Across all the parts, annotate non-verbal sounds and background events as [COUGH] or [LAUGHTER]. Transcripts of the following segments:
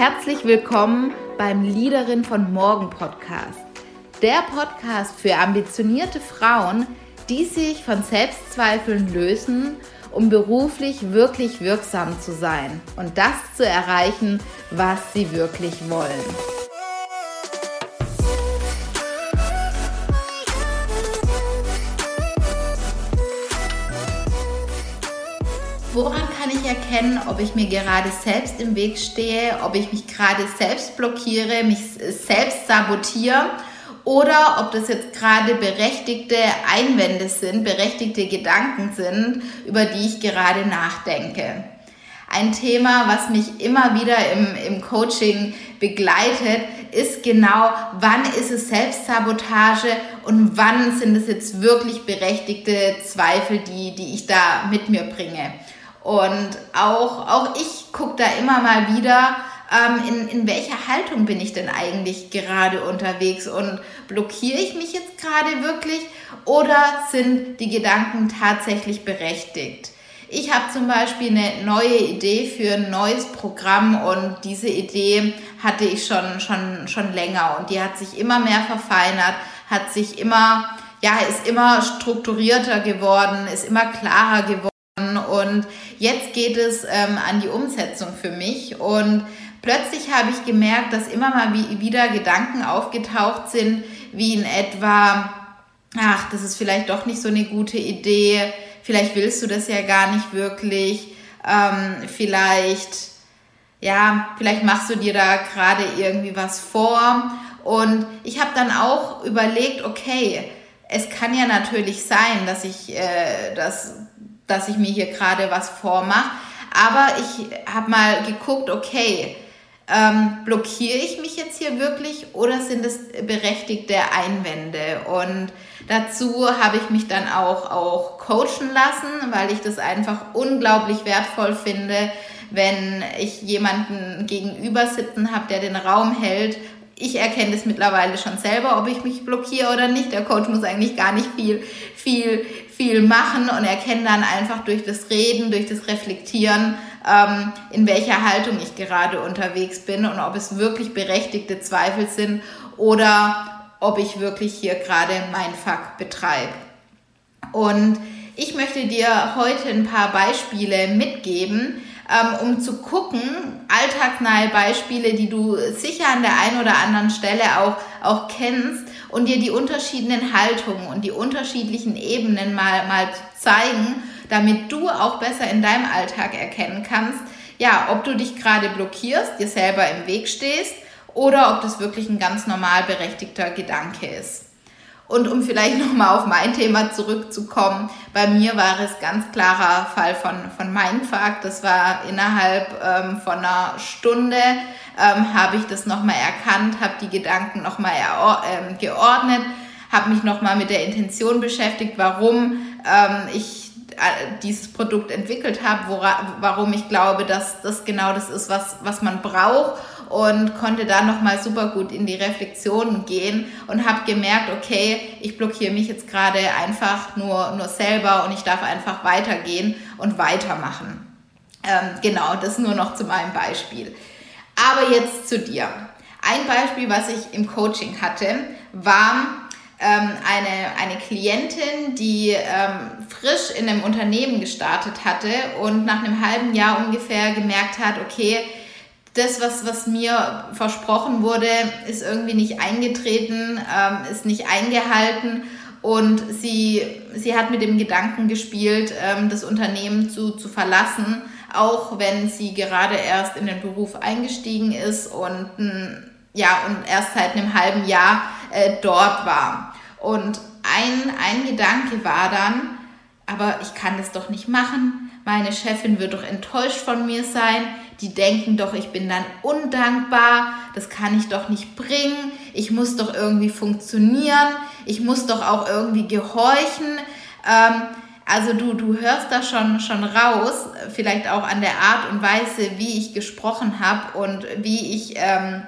herzlich willkommen beim Leaderin von Morgen Podcast. Der Podcast für ambitionierte Frauen, die sich von Selbstzweifeln lösen, um beruflich wirklich wirksam zu sein und das zu erreichen, was sie wirklich wollen. Erkennen, ob ich mir gerade selbst im Weg stehe, ob ich mich gerade selbst blockiere, mich selbst sabotiere oder ob das jetzt gerade berechtigte Einwände sind, berechtigte Gedanken sind, über die ich gerade nachdenke? Ein Thema, was mich immer wieder im, im Coaching begleitet, ist genau, wann ist es Selbstsabotage und wann sind es jetzt wirklich berechtigte Zweifel, die, die ich da mit mir bringe. Und auch, auch ich gucke da immer mal wieder, ähm, in, in welcher Haltung bin ich denn eigentlich gerade unterwegs und blockiere ich mich jetzt gerade wirklich oder sind die Gedanken tatsächlich berechtigt? Ich habe zum Beispiel eine neue Idee für ein neues Programm und diese Idee hatte ich schon, schon, schon länger und die hat sich immer mehr verfeinert, hat sich immer, ja, ist immer strukturierter geworden, ist immer klarer geworden und jetzt geht es ähm, an die Umsetzung für mich. Und plötzlich habe ich gemerkt, dass immer mal wie, wieder Gedanken aufgetaucht sind, wie in etwa, ach, das ist vielleicht doch nicht so eine gute Idee, vielleicht willst du das ja gar nicht wirklich, ähm, vielleicht, ja, vielleicht machst du dir da gerade irgendwie was vor. Und ich habe dann auch überlegt, okay, es kann ja natürlich sein, dass ich, äh, dass dass ich mir hier gerade was vormache. Aber ich habe mal geguckt, okay, ähm, blockiere ich mich jetzt hier wirklich oder sind es berechtigte Einwände? Und dazu habe ich mich dann auch, auch coachen lassen, weil ich das einfach unglaublich wertvoll finde, wenn ich jemanden gegenüber sitzen habe, der den Raum hält. Ich erkenne es mittlerweile schon selber, ob ich mich blockiere oder nicht. Der Coach muss eigentlich gar nicht viel, viel, viel machen und erkenne dann einfach durch das Reden, durch das Reflektieren, ähm, in welcher Haltung ich gerade unterwegs bin und ob es wirklich berechtigte Zweifel sind oder ob ich wirklich hier gerade mein Fuck betreibe. Und ich möchte dir heute ein paar Beispiele mitgeben, um zu gucken, alltagsnahe Beispiele, die du sicher an der einen oder anderen Stelle auch, auch kennst, und dir die unterschiedlichen Haltungen und die unterschiedlichen Ebenen mal, mal zeigen, damit du auch besser in deinem Alltag erkennen kannst, ja, ob du dich gerade blockierst, dir selber im Weg stehst oder ob das wirklich ein ganz normal berechtigter Gedanke ist. Und um vielleicht nochmal auf mein Thema zurückzukommen, bei mir war es ganz klarer Fall von, von Mindfuck. Das war innerhalb ähm, von einer Stunde ähm, habe ich das nochmal erkannt, habe die Gedanken nochmal ähm, geordnet, habe mich nochmal mit der Intention beschäftigt, warum ähm, ich dieses Produkt entwickelt habe, warum ich glaube, dass das genau das ist, was, was man braucht und konnte da nochmal super gut in die Reflexion gehen und habe gemerkt, okay, ich blockiere mich jetzt gerade einfach nur, nur selber und ich darf einfach weitergehen und weitermachen. Ähm, genau, das nur noch zu meinem Beispiel. Aber jetzt zu dir. Ein Beispiel, was ich im Coaching hatte, war ähm, eine, eine Klientin, die ähm, frisch in einem Unternehmen gestartet hatte und nach einem halben Jahr ungefähr gemerkt hat, okay, das, was, was mir versprochen wurde, ist irgendwie nicht eingetreten, ähm, ist nicht eingehalten. Und sie, sie hat mit dem Gedanken gespielt, ähm, das Unternehmen zu, zu verlassen auch wenn sie gerade erst in den Beruf eingestiegen ist und ja und erst seit einem halben Jahr äh, dort war. Und ein, ein Gedanke war dann, aber ich kann das doch nicht machen. Meine Chefin wird doch enttäuscht von mir sein. Die denken doch, ich bin dann undankbar. Das kann ich doch nicht bringen. Ich muss doch irgendwie funktionieren. Ich muss doch auch irgendwie gehorchen. Ähm, also du, du hörst da schon, schon raus, vielleicht auch an der Art und Weise, wie ich gesprochen habe und wie ich, ähm,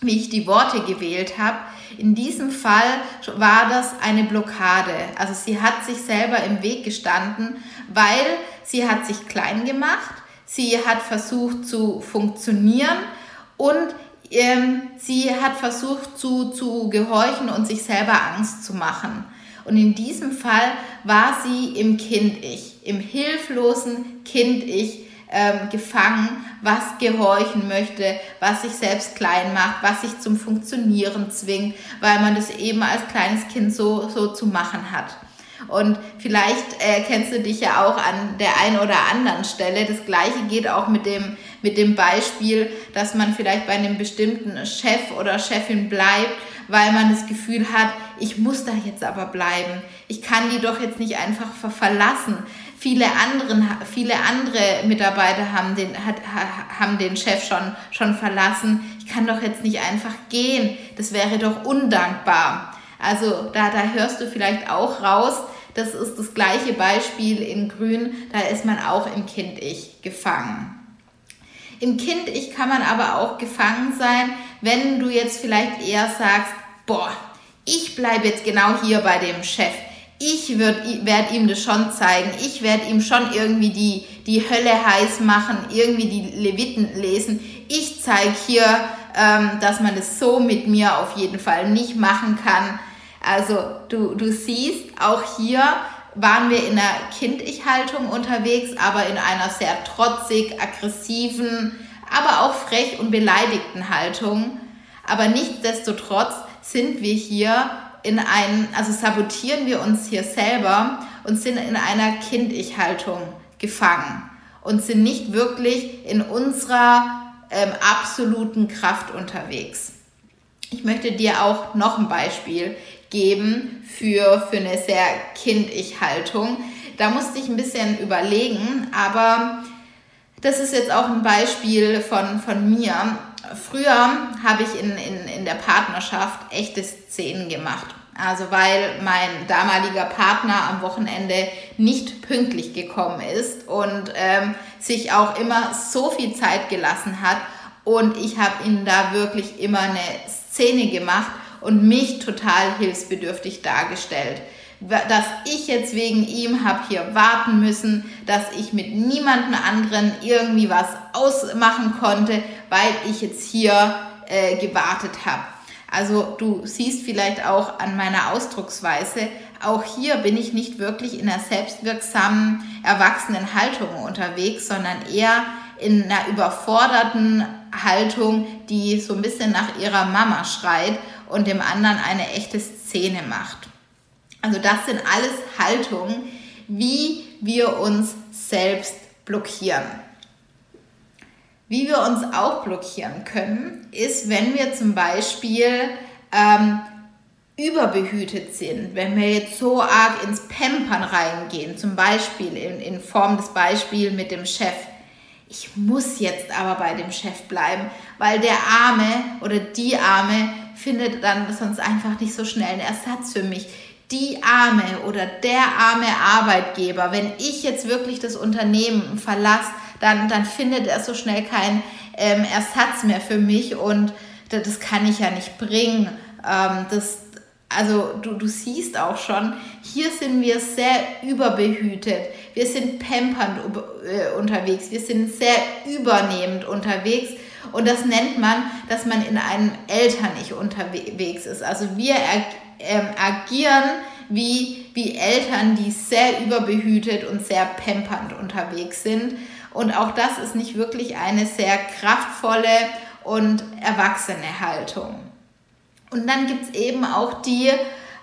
wie ich die Worte gewählt habe. In diesem Fall war das eine Blockade. Also sie hat sich selber im Weg gestanden, weil sie hat sich klein gemacht, sie hat versucht zu funktionieren Und ähm, sie hat versucht zu, zu gehorchen und sich selber Angst zu machen. Und in diesem Fall war sie im Kind-Ich, im hilflosen Kind-Ich ähm, gefangen, was gehorchen möchte, was sich selbst klein macht, was sich zum Funktionieren zwingt, weil man das eben als kleines Kind so, so zu machen hat. Und vielleicht äh, kennst du dich ja auch an der einen oder anderen Stelle. Das gleiche geht auch mit dem, mit dem Beispiel, dass man vielleicht bei einem bestimmten Chef oder Chefin bleibt, weil man das Gefühl hat, ich muss da jetzt aber bleiben. Ich kann die doch jetzt nicht einfach verlassen. Viele, anderen, viele andere Mitarbeiter haben den, hat, haben den Chef schon, schon verlassen. Ich kann doch jetzt nicht einfach gehen. Das wäre doch undankbar. Also da, da hörst du vielleicht auch raus, das ist das gleiche Beispiel in Grün, da ist man auch im Kind-Ich gefangen. Im Kind-Ich kann man aber auch gefangen sein, wenn du jetzt vielleicht eher sagst, boah, ich bleibe jetzt genau hier bei dem Chef. Ich werde ihm das schon zeigen. Ich werde ihm schon irgendwie die, die Hölle heiß machen, irgendwie die Leviten lesen. Ich zeige hier, ähm, dass man es das so mit mir auf jeden Fall nicht machen kann. Also du, du siehst, auch hier waren wir in einer Kind-Ich-Haltung unterwegs, aber in einer sehr trotzig, aggressiven, aber auch frech und beleidigten Haltung. Aber nichtsdestotrotz sind wir hier in einem, also sabotieren wir uns hier selber und sind in einer Kind-Ich-Haltung gefangen und sind nicht wirklich in unserer ähm, absoluten Kraft unterwegs. Ich möchte dir auch noch ein Beispiel geben für, für eine sehr kind-Ich-Haltung. Da musste ich ein bisschen überlegen, aber das ist jetzt auch ein Beispiel von, von mir. Früher habe ich in, in, in der Partnerschaft echte Szenen gemacht. Also weil mein damaliger Partner am Wochenende nicht pünktlich gekommen ist und ähm, sich auch immer so viel Zeit gelassen hat. Und ich habe ihm da wirklich immer eine Szene gemacht und mich total hilfsbedürftig dargestellt. Dass ich jetzt wegen ihm habe hier warten müssen, dass ich mit niemandem anderen irgendwie was ausmachen konnte, weil ich jetzt hier äh, gewartet habe. Also du siehst vielleicht auch an meiner Ausdrucksweise, auch hier bin ich nicht wirklich in einer selbstwirksamen, erwachsenen Haltung unterwegs, sondern eher in einer überforderten Haltung, die so ein bisschen nach ihrer Mama schreit und dem anderen eine echte Szene macht. Also das sind alles Haltungen, wie wir uns selbst blockieren. Wie wir uns auch blockieren können, ist, wenn wir zum Beispiel ähm, überbehütet sind, wenn wir jetzt so arg ins Pampern reingehen, zum Beispiel in, in Form des Beispiels mit dem Chef. Ich muss jetzt aber bei dem Chef bleiben, weil der Arme oder die Arme findet dann sonst einfach nicht so schnell einen Ersatz für mich. Die arme oder der arme Arbeitgeber, wenn ich jetzt wirklich das Unternehmen verlasse, dann, dann findet er so schnell keinen ähm, Ersatz mehr für mich und das, das kann ich ja nicht bringen. Ähm, das, also du, du siehst auch schon, hier sind wir sehr überbehütet, wir sind pampernd äh, unterwegs, wir sind sehr übernehmend unterwegs und das nennt man, dass man in einem Eltern-Ich unterwegs ist. Also wir ähm, agieren wie, wie Eltern, die sehr überbehütet und sehr pampernd unterwegs sind. Und auch das ist nicht wirklich eine sehr kraftvolle und erwachsene Haltung. Und dann gibt es eben auch die,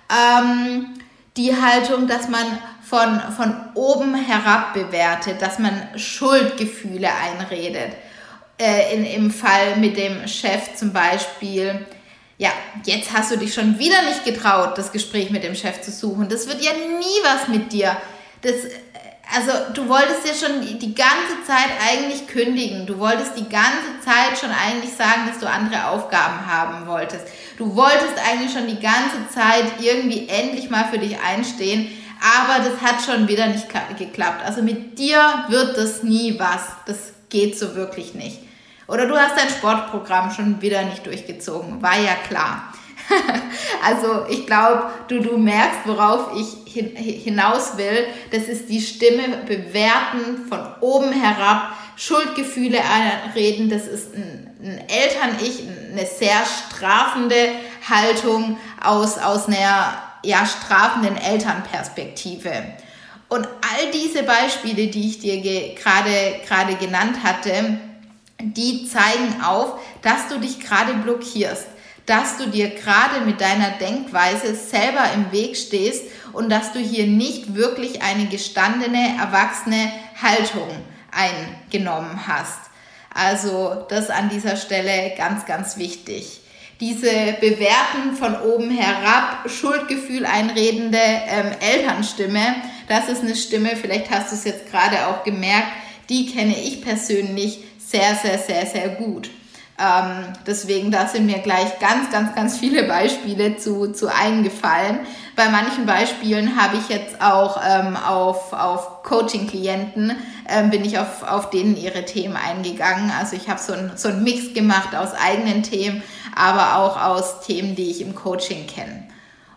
ähm, die Haltung, dass man von, von oben herab bewertet, dass man Schuldgefühle einredet äh, in, im Fall mit dem Chef zum Beispiel, ja, jetzt hast du dich schon wieder nicht getraut, das Gespräch mit dem Chef zu suchen. Das wird ja nie was mit dir. Das, also du wolltest ja schon die ganze Zeit eigentlich kündigen. Du wolltest die ganze Zeit schon eigentlich sagen, dass du andere Aufgaben haben wolltest. Du wolltest eigentlich schon die ganze Zeit irgendwie endlich mal für dich einstehen. Aber das hat schon wieder nicht geklappt. Also mit dir wird das nie was. Das geht so wirklich nicht. Oder du hast dein Sportprogramm schon wieder nicht durchgezogen. War ja klar. [LAUGHS] also ich glaube, du, du merkst, worauf ich hin, hinaus will. Das ist die Stimme bewerten von oben herab, Schuldgefühle einreden, das ist ein, ein Eltern-Ich, eine sehr strafende Haltung aus, aus einer ja, strafenden Elternperspektive. Und all diese Beispiele, die ich dir gerade genannt hatte, die zeigen auf, dass du dich gerade blockierst, dass du dir gerade mit deiner Denkweise selber im Weg stehst und dass du hier nicht wirklich eine gestandene, erwachsene Haltung eingenommen hast. Also das an dieser Stelle ganz, ganz wichtig. Diese Bewerten von oben herab, Schuldgefühl einredende ähm, Elternstimme, das ist eine Stimme, vielleicht hast du es jetzt gerade auch gemerkt, die kenne ich persönlich sehr, sehr, sehr, sehr gut. Ähm, deswegen, da sind mir gleich ganz, ganz, ganz viele Beispiele zu, zu eingefallen. Bei manchen Beispielen habe ich jetzt auch ähm, auf, auf Coaching-Klienten, ähm, bin ich auf, auf denen ihre Themen eingegangen. Also ich habe so einen so Mix gemacht aus eigenen Themen, aber auch aus Themen, die ich im Coaching kenne.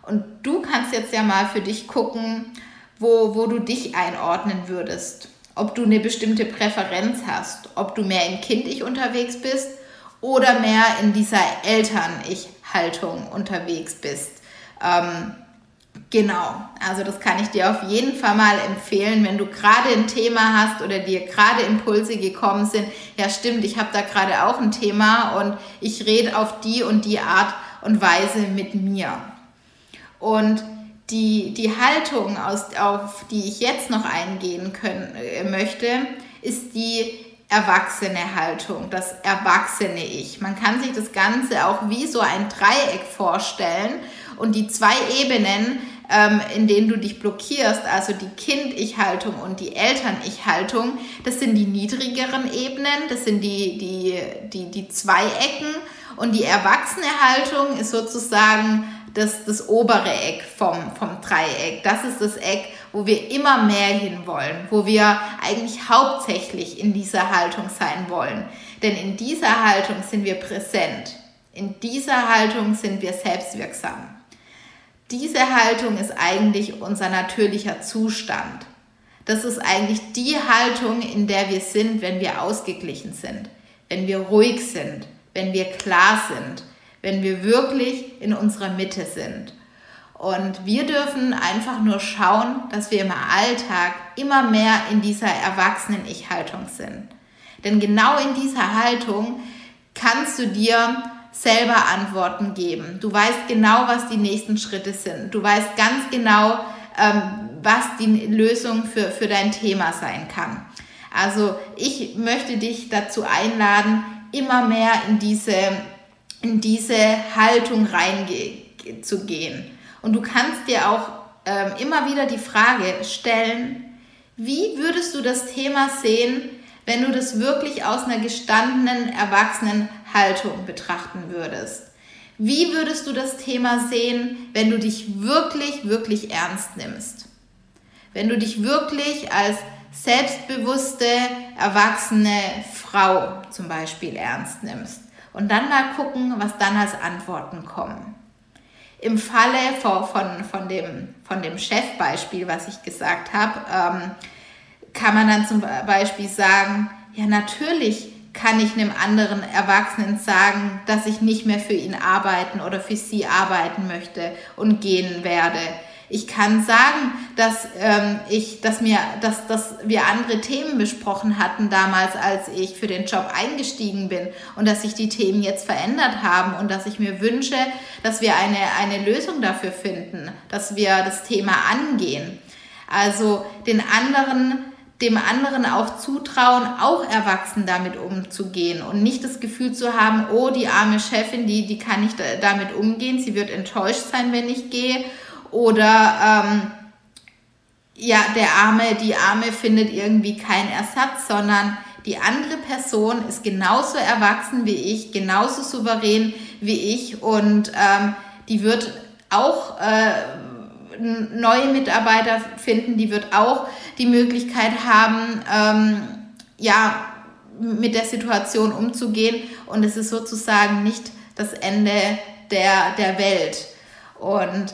Und du kannst jetzt ja mal für dich gucken, wo, wo du dich einordnen würdest. Ob du eine bestimmte Präferenz hast, ob du mehr im Kind-Ich unterwegs bist oder mehr in dieser Eltern-Ich-Haltung unterwegs bist. Ähm, genau, also das kann ich dir auf jeden Fall mal empfehlen, wenn du gerade ein Thema hast oder dir gerade Impulse gekommen sind. Ja, stimmt, ich habe da gerade auch ein Thema und ich rede auf die und die Art und Weise mit mir. Und die, die Haltung, aus, auf die ich jetzt noch eingehen können, äh, möchte, ist die erwachsene Haltung, das erwachsene Ich. Man kann sich das Ganze auch wie so ein Dreieck vorstellen und die zwei Ebenen, ähm, in denen du dich blockierst, also die Kind-Ich-Haltung und die Eltern-Ich-Haltung, das sind die niedrigeren Ebenen, das sind die, die, die, die Zweiecken und die erwachsene Haltung ist sozusagen das, das obere Eck vom, vom Dreieck. Das ist das Eck, wo wir immer mehr hinwollen, wo wir eigentlich hauptsächlich in dieser Haltung sein wollen. Denn in dieser Haltung sind wir präsent. In dieser Haltung sind wir selbstwirksam. Diese Haltung ist eigentlich unser natürlicher Zustand. Das ist eigentlich die Haltung, in der wir sind, wenn wir ausgeglichen sind, wenn wir ruhig sind, wenn wir klar sind, wenn wir wirklich in unserer Mitte sind. Und wir dürfen einfach nur schauen, dass wir im Alltag immer mehr in dieser erwachsenen Ich-Haltung sind. Denn genau in dieser Haltung kannst du dir selber Antworten geben. Du weißt genau, was die nächsten Schritte sind. Du weißt ganz genau, ähm, was die Lösung für, für dein Thema sein kann. Also ich möchte dich dazu einladen, immer mehr in diese in diese Haltung reinzugehen. Und du kannst dir auch ähm, immer wieder die Frage stellen, wie würdest du das Thema sehen, wenn du das wirklich aus einer gestandenen, erwachsenen Haltung betrachten würdest? Wie würdest du das Thema sehen, wenn du dich wirklich, wirklich ernst nimmst? Wenn du dich wirklich als selbstbewusste, erwachsene Frau zum Beispiel ernst nimmst? Und dann mal gucken, was dann als Antworten kommen. Im Falle von, von, von, dem, von dem Chefbeispiel, was ich gesagt habe, ähm, kann man dann zum Beispiel sagen, ja natürlich kann ich einem anderen Erwachsenen sagen, dass ich nicht mehr für ihn arbeiten oder für sie arbeiten möchte und gehen werde. Ich kann sagen, dass ähm, ich, dass mir, dass, dass wir andere Themen besprochen hatten damals, als ich für den Job eingestiegen bin und dass sich die Themen jetzt verändert haben und dass ich mir wünsche, dass wir eine, eine Lösung dafür finden, dass wir das Thema angehen. Also den anderen dem anderen auch zutrauen, auch erwachsen damit umzugehen und nicht das Gefühl zu haben, oh, die arme Chefin, die, die kann nicht damit umgehen, sie wird enttäuscht sein, wenn ich gehe oder ähm, ja, der Arme, die Arme findet irgendwie keinen Ersatz, sondern die andere Person ist genauso erwachsen wie ich, genauso souverän wie ich und ähm, die wird auch äh, neue Mitarbeiter finden, die wird auch die Möglichkeit haben, ähm, ja, mit der Situation umzugehen und es ist sozusagen nicht das Ende der, der Welt. Und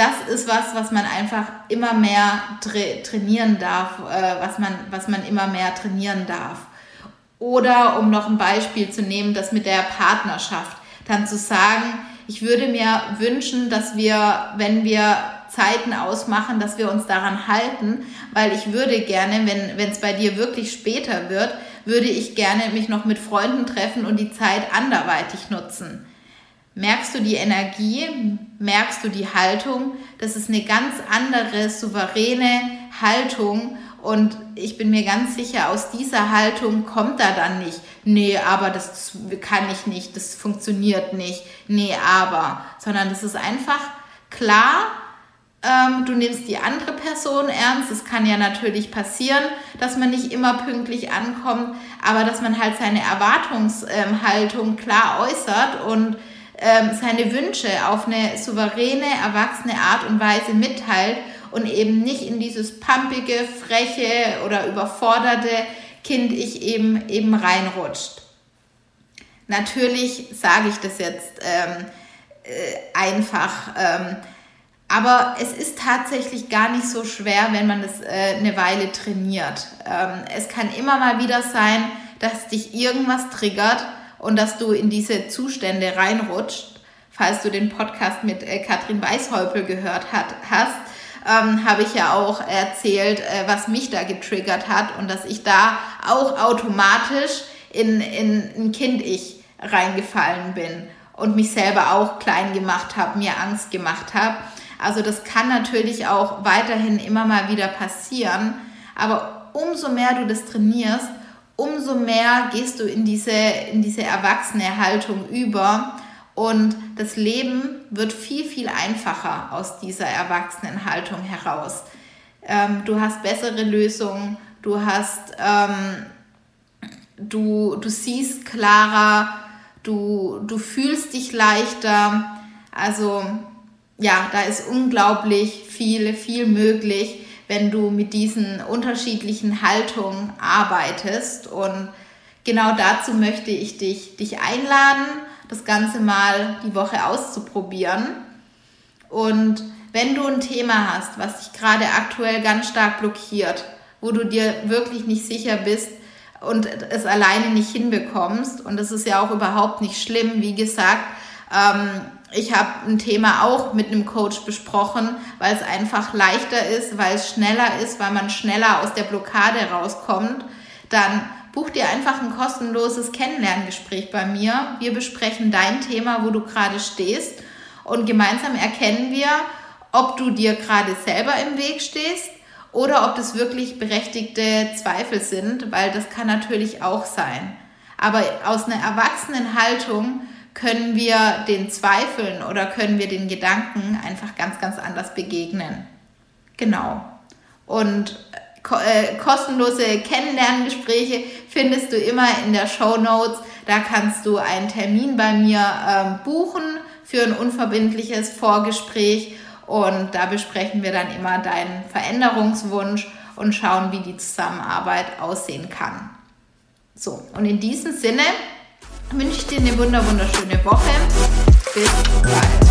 das ist was, was man einfach immer mehr tra trainieren darf, äh, was, man, was man immer mehr trainieren darf. Oder um noch ein Beispiel zu nehmen, das mit der Partnerschaft, dann zu sagen, ich würde mir wünschen, dass wir, wenn wir Zeiten ausmachen, dass wir uns daran halten, weil ich würde gerne, wenn es bei dir wirklich später wird, würde ich gerne mich noch mit Freunden treffen und die Zeit anderweitig nutzen. Merkst du die Energie? Merkst du die Haltung? Das ist eine ganz andere, souveräne Haltung. Und ich bin mir ganz sicher, aus dieser Haltung kommt da dann nicht, nee, aber das kann ich nicht, das funktioniert nicht, nee, aber, sondern das ist einfach klar, ähm, du nimmst die andere Person ernst. Es kann ja natürlich passieren, dass man nicht immer pünktlich ankommt, aber dass man halt seine Erwartungshaltung klar äußert und ähm, seine Wünsche auf eine souveräne, erwachsene Art und Weise mitteilt und eben nicht in dieses pumpige, freche oder überforderte Kind ich eben, eben reinrutscht. Natürlich sage ich das jetzt ähm, äh, einfach, ähm, aber es ist tatsächlich gar nicht so schwer, wenn man das äh, eine Weile trainiert. Ähm, es kann immer mal wieder sein, dass dich irgendwas triggert und dass du in diese Zustände reinrutscht. Falls du den Podcast mit äh, Katrin Weishäupel gehört hat, hast, ähm, habe ich ja auch erzählt, äh, was mich da getriggert hat und dass ich da auch automatisch in, in ein Kind-Ich reingefallen bin und mich selber auch klein gemacht habe, mir Angst gemacht habe. Also das kann natürlich auch weiterhin immer mal wieder passieren, aber umso mehr du das trainierst, umso mehr gehst du in diese, in diese erwachsene Haltung über und das Leben wird viel, viel einfacher aus dieser erwachsenen Haltung heraus. Ähm, du hast bessere Lösungen, du hast, ähm, du, du siehst klarer, du, du fühlst dich leichter. Also ja, da ist unglaublich viel, viel möglich, wenn du mit diesen unterschiedlichen Haltungen arbeitest. Und genau dazu möchte ich dich, dich einladen, das Ganze mal die Woche auszuprobieren. Und wenn du ein Thema hast, was dich gerade aktuell ganz stark blockiert, wo du dir wirklich nicht sicher bist und es alleine nicht hinbekommst, und das ist ja auch überhaupt nicht schlimm, wie gesagt, ähm, ich habe ein Thema auch mit einem Coach besprochen, weil es einfach leichter ist, weil es schneller ist, weil man schneller aus der Blockade rauskommt. Dann buch dir einfach ein kostenloses Kennenlerngespräch bei mir. Wir besprechen dein Thema, wo du gerade stehst und gemeinsam erkennen wir, ob du dir gerade selber im Weg stehst oder ob das wirklich berechtigte Zweifel sind, weil das kann natürlich auch sein. Aber aus einer erwachsenen Haltung können wir den Zweifeln oder können wir den Gedanken einfach ganz, ganz anders begegnen. Genau. Und äh, kostenlose Kennenlerngespräche findest du immer in der Show Notes. Da kannst du einen Termin bei mir ähm, buchen für ein unverbindliches Vorgespräch und da besprechen wir dann immer deinen Veränderungswunsch und schauen, wie die Zusammenarbeit aussehen kann. So, und in diesem Sinne wünsche ich dir eine wunderschöne Woche. Bis bald.